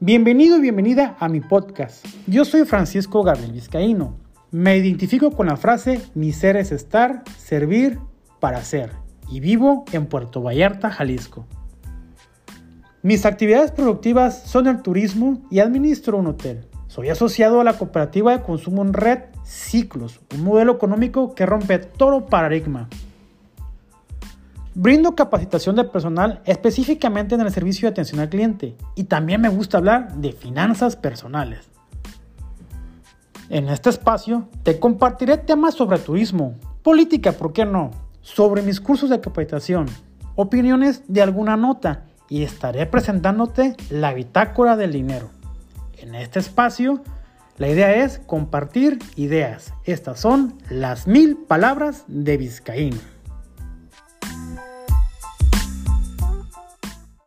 Bienvenido y bienvenida a mi podcast. Yo soy Francisco Gabriel Vizcaíno. Me identifico con la frase mi ser es estar, servir, para ser y vivo en Puerto Vallarta, Jalisco. Mis actividades productivas son el turismo y administro un hotel. Soy asociado a la cooperativa de consumo en red Ciclos, un modelo económico que rompe todo paradigma. Brindo capacitación de personal específicamente en el servicio de atención al cliente y también me gusta hablar de finanzas personales. En este espacio te compartiré temas sobre turismo, política, ¿por qué no? Sobre mis cursos de capacitación, opiniones de alguna nota y estaré presentándote la bitácora del dinero. En este espacio, la idea es compartir ideas. Estas son las mil palabras de Vizcaíno.